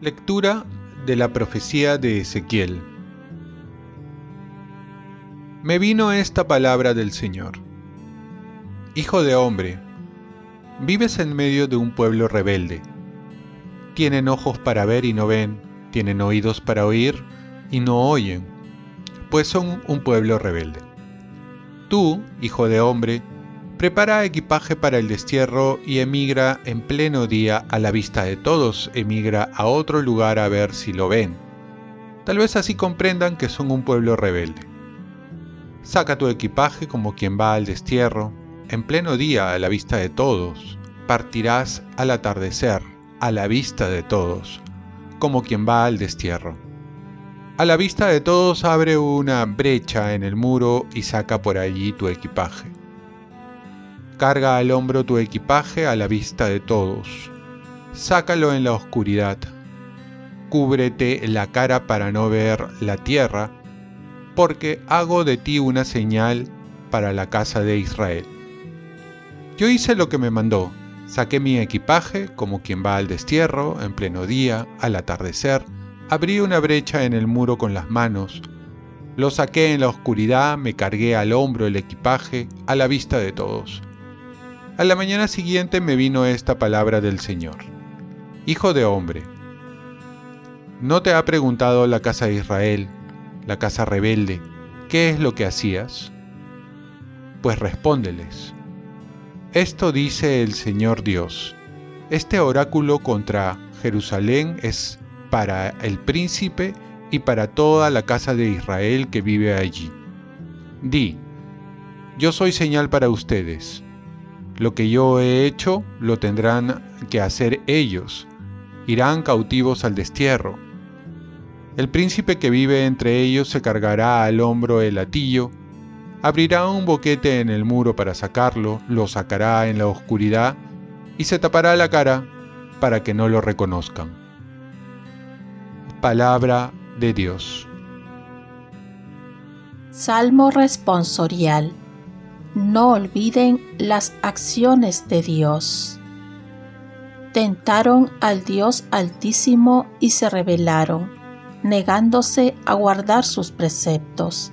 Lectura de la profecía de Ezequiel. Me vino esta palabra del Señor. Hijo de hombre, vives en medio de un pueblo rebelde. Tienen ojos para ver y no ven, tienen oídos para oír y no oyen, pues son un pueblo rebelde. Tú, hijo de hombre, Prepara equipaje para el destierro y emigra en pleno día a la vista de todos, emigra a otro lugar a ver si lo ven. Tal vez así comprendan que son un pueblo rebelde. Saca tu equipaje como quien va al destierro, en pleno día a la vista de todos. Partirás al atardecer, a la vista de todos, como quien va al destierro. A la vista de todos abre una brecha en el muro y saca por allí tu equipaje. Carga al hombro tu equipaje a la vista de todos. Sácalo en la oscuridad. Cúbrete la cara para no ver la tierra, porque hago de ti una señal para la casa de Israel. Yo hice lo que me mandó. Saqué mi equipaje como quien va al destierro, en pleno día, al atardecer. Abrí una brecha en el muro con las manos. Lo saqué en la oscuridad, me cargué al hombro el equipaje, a la vista de todos. A la mañana siguiente me vino esta palabra del Señor. Hijo de hombre, ¿no te ha preguntado la casa de Israel, la casa rebelde, qué es lo que hacías? Pues respóndeles. Esto dice el Señor Dios. Este oráculo contra Jerusalén es para el príncipe y para toda la casa de Israel que vive allí. Di, yo soy señal para ustedes lo que yo he hecho lo tendrán que hacer ellos. Irán cautivos al destierro. El príncipe que vive entre ellos se cargará al hombro el latillo, abrirá un boquete en el muro para sacarlo, lo sacará en la oscuridad y se tapará la cara para que no lo reconozcan. Palabra de Dios. Salmo responsorial no olviden las acciones de Dios. Tentaron al Dios Altísimo y se rebelaron, negándose a guardar sus preceptos.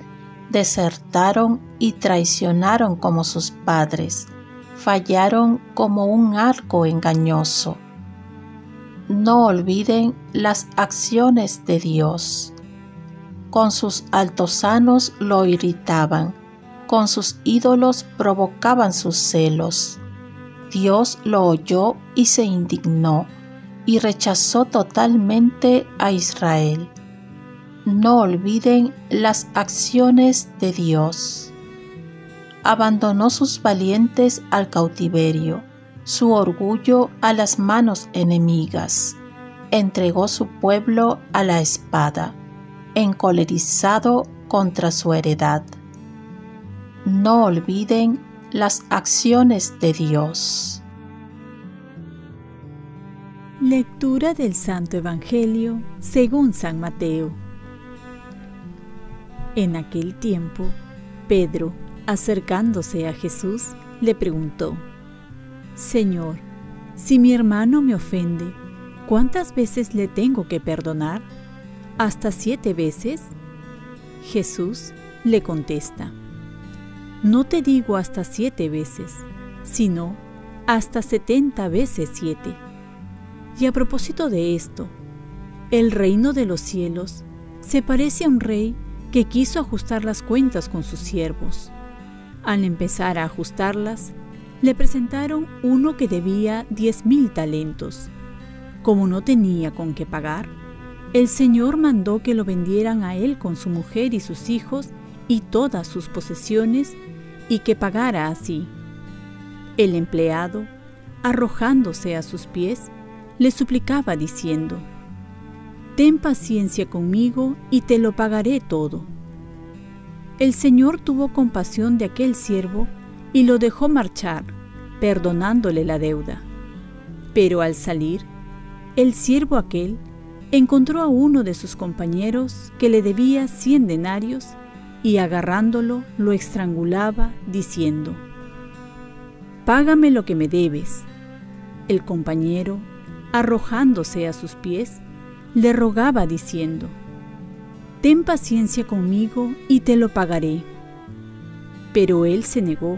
Desertaron y traicionaron como sus padres, fallaron como un arco engañoso. No olviden las acciones de Dios. Con sus altosanos lo irritaban con sus ídolos provocaban sus celos. Dios lo oyó y se indignó y rechazó totalmente a Israel. No olviden las acciones de Dios. Abandonó sus valientes al cautiverio, su orgullo a las manos enemigas, entregó su pueblo a la espada, encolerizado contra su heredad no olviden las acciones de Dios. Lectura del Santo Evangelio según San Mateo. En aquel tiempo, Pedro, acercándose a Jesús, le preguntó, Señor, si mi hermano me ofende, ¿cuántas veces le tengo que perdonar? ¿Hasta siete veces? Jesús le contesta, no te digo hasta siete veces, sino hasta setenta veces siete. Y a propósito de esto, el reino de los cielos se parece a un rey que quiso ajustar las cuentas con sus siervos. Al empezar a ajustarlas, le presentaron uno que debía diez mil talentos. Como no tenía con qué pagar, el Señor mandó que lo vendieran a él con su mujer y sus hijos y todas sus posesiones y que pagara así. El empleado, arrojándose a sus pies, le suplicaba diciendo, Ten paciencia conmigo y te lo pagaré todo. El Señor tuvo compasión de aquel siervo y lo dejó marchar, perdonándole la deuda. Pero al salir, el siervo aquel encontró a uno de sus compañeros que le debía cien denarios y agarrándolo lo estrangulaba, diciendo, Págame lo que me debes. El compañero, arrojándose a sus pies, le rogaba diciendo, Ten paciencia conmigo y te lo pagaré. Pero él se negó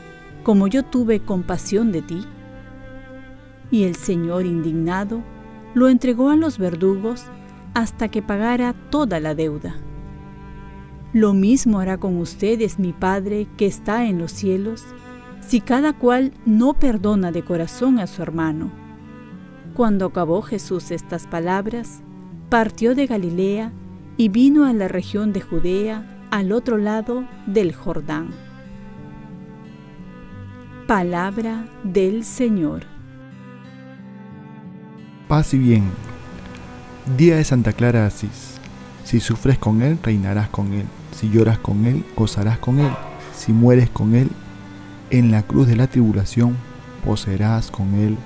como yo tuve compasión de ti? Y el Señor, indignado, lo entregó a los verdugos hasta que pagara toda la deuda. Lo mismo hará con ustedes mi Padre que está en los cielos, si cada cual no perdona de corazón a su hermano. Cuando acabó Jesús estas palabras, partió de Galilea y vino a la región de Judea al otro lado del Jordán. Palabra del Señor. Paz y bien. Día de Santa Clara Asís. Si sufres con Él, reinarás con Él. Si lloras con Él, gozarás con Él. Si mueres con Él, en la cruz de la tribulación, poseerás con Él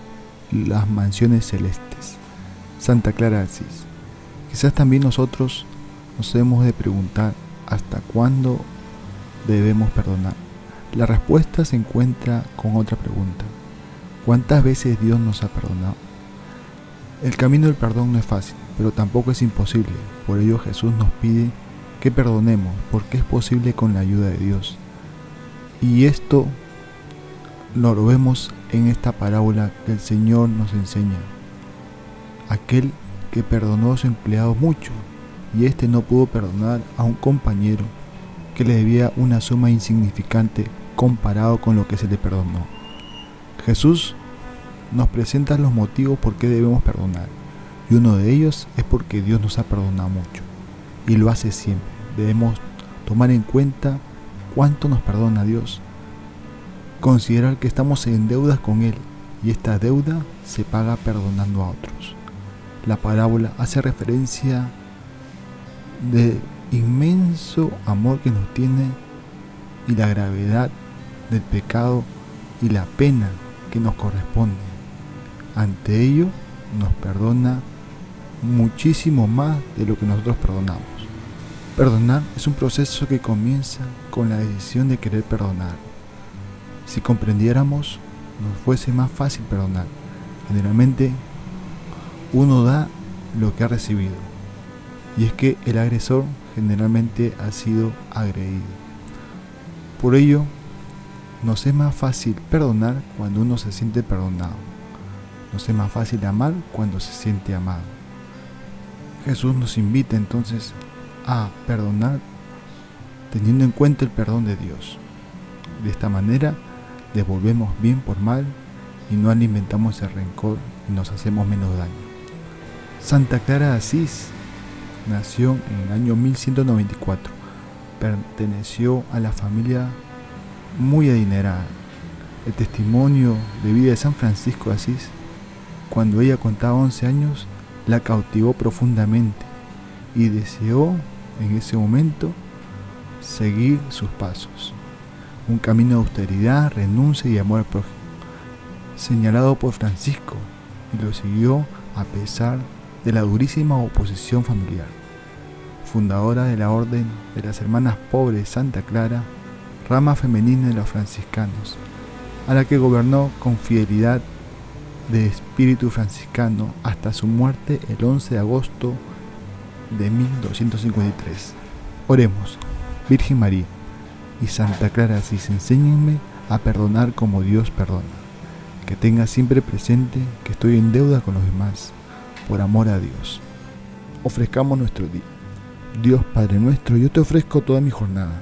las mansiones celestes. Santa Clara Asís. Quizás también nosotros nos hemos de preguntar hasta cuándo debemos perdonar. La respuesta se encuentra con otra pregunta. ¿Cuántas veces Dios nos ha perdonado? El camino del perdón no es fácil, pero tampoco es imposible. Por ello Jesús nos pide que perdonemos, porque es posible con la ayuda de Dios. Y esto lo vemos en esta parábola que el Señor nos enseña. Aquel que perdonó a su empleado mucho, y éste no pudo perdonar a un compañero que le debía una suma insignificante comparado con lo que se le perdonó. Jesús nos presenta los motivos por qué debemos perdonar, y uno de ellos es porque Dios nos ha perdonado mucho, y lo hace siempre. Debemos tomar en cuenta cuánto nos perdona Dios, considerar que estamos en deudas con Él, y esta deuda se paga perdonando a otros. La parábola hace referencia de inmenso amor que nos tiene y la gravedad del pecado y la pena que nos corresponde. Ante ello nos perdona muchísimo más de lo que nosotros perdonamos. Perdonar es un proceso que comienza con la decisión de querer perdonar. Si comprendiéramos, nos fuese más fácil perdonar. Generalmente uno da lo que ha recibido y es que el agresor generalmente ha sido agredido. Por ello, nos es más fácil perdonar cuando uno se siente perdonado. Nos es más fácil amar cuando se siente amado. Jesús nos invita entonces a perdonar teniendo en cuenta el perdón de Dios. De esta manera devolvemos bien por mal y no alimentamos el rencor y nos hacemos menos daño. Santa Clara de Asís nació en el año 1194. Perteneció a la familia muy adinerada. El testimonio de vida de San Francisco de Asís, cuando ella contaba 11 años, la cautivó profundamente y deseó en ese momento seguir sus pasos. Un camino de austeridad, renuncia y amor al prójimo, señalado por Francisco, y lo siguió a pesar de la durísima oposición familiar. Fundadora de la Orden de las Hermanas Pobres Santa Clara, rama femenina de los franciscanos, a la que gobernó con fidelidad de espíritu franciscano hasta su muerte el 11 de agosto de 1253. Oremos, Virgen María y Santa Clara, si enséñenme a perdonar como Dios perdona. Que tenga siempre presente que estoy en deuda con los demás por amor a Dios. Ofrezcamos nuestro día. Dios Padre nuestro, yo te ofrezco toda mi jornada,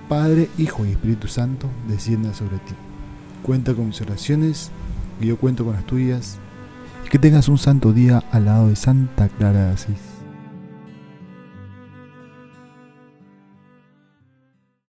Padre, Hijo y Espíritu Santo, descienda sobre ti. Cuenta con mis oraciones, y yo cuento con las tuyas, y que tengas un santo día al lado de Santa Clara de Asís.